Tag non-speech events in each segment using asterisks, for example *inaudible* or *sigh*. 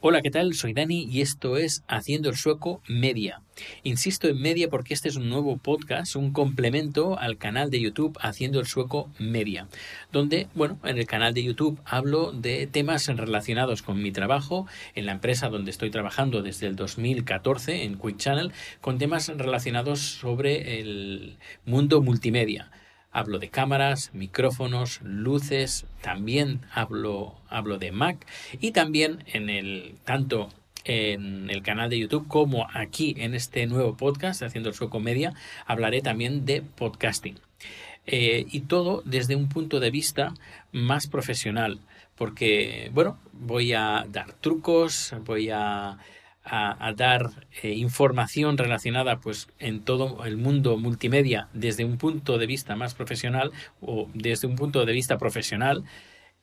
Hola, ¿qué tal? Soy Dani y esto es Haciendo el Sueco Media. Insisto en media porque este es un nuevo podcast, un complemento al canal de YouTube Haciendo el Sueco Media, donde, bueno, en el canal de YouTube hablo de temas relacionados con mi trabajo en la empresa donde estoy trabajando desde el 2014 en Quick Channel, con temas relacionados sobre el mundo multimedia hablo de cámaras, micrófonos, luces, también hablo, hablo de Mac y también en el tanto en el canal de YouTube como aquí en este nuevo podcast haciendo su comedia hablaré también de podcasting. Eh, y todo desde un punto de vista más profesional porque bueno voy a dar trucos voy a a, dar eh, información relacionada pues en todo el mundo multimedia desde un punto de vista más profesional o desde un punto de vista profesional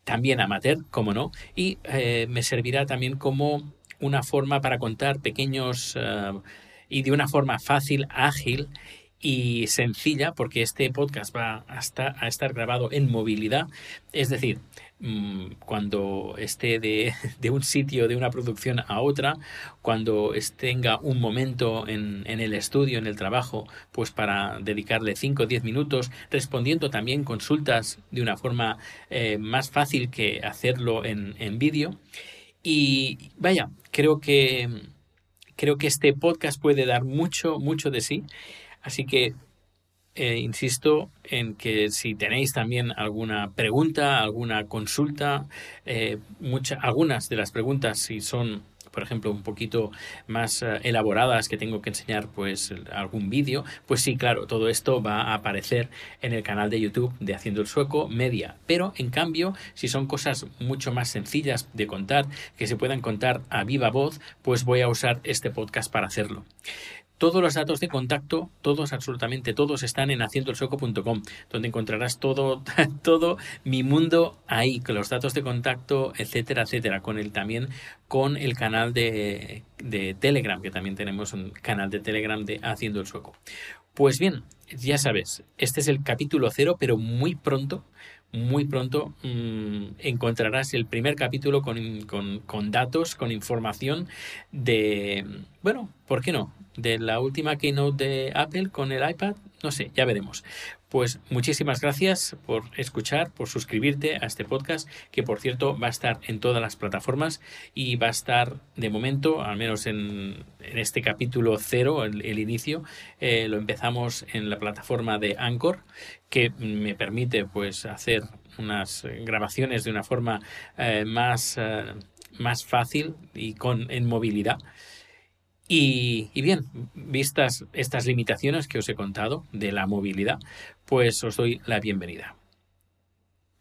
también amateur como no y eh, me servirá también como una forma para contar pequeños eh, y de una forma fácil ágil y sencilla porque este podcast va hasta a estar grabado en movilidad es decir Mm, cuando esté de, *laughs* de, un sitio, de una producción a otra, cuando tenga un momento en, en, el estudio, en el trabajo, pues para dedicarle 5 o 10 minutos, respondiendo también consultas de una forma eh, más fácil que hacerlo en, en vídeo. Y vaya, creo que, creo que este podcast puede dar mucho, mucho de sí. Así que eh, insisto en que si tenéis también alguna pregunta, alguna consulta, eh, algunas de las preguntas, si son por ejemplo, un poquito más eh, elaboradas que tengo que enseñar pues algún vídeo, pues sí, claro, todo esto va a aparecer en el canal de YouTube de Haciendo el Sueco Media. Pero en cambio, si son cosas mucho más sencillas de contar, que se puedan contar a viva voz, pues voy a usar este podcast para hacerlo. Todos los datos de contacto, todos, absolutamente todos, están en haciendoelsoco.com, donde encontrarás todo, *laughs* todo mi mundo ahí, con los datos de contacto, etcétera, etcétera, con el también con el canal de, de Telegram, que también tenemos un canal de Telegram de Haciendo el Sueco. Pues bien, ya sabes, este es el capítulo cero, pero muy pronto muy pronto mmm, encontrarás el primer capítulo con, datos, con información de, bueno, ¿por qué no? De la última keynote de Apple con el iPad, no sé, ya veremos. Pues muchísimas gracias por escuchar, por suscribirte a este podcast, que por cierto va a estar en todas las plataformas y va a estar de momento, al menos en, en este capítulo cero, el, inicio, eh, lo empezamos en la plataforma de Anchor, que me permite pues hacer unas grabaciones de una forma eh, más, eh, más fácil y con en movilidad. Y, bien, vistas estas limitaciones que os he contado de la movilidad, pues os doy la bienvenida.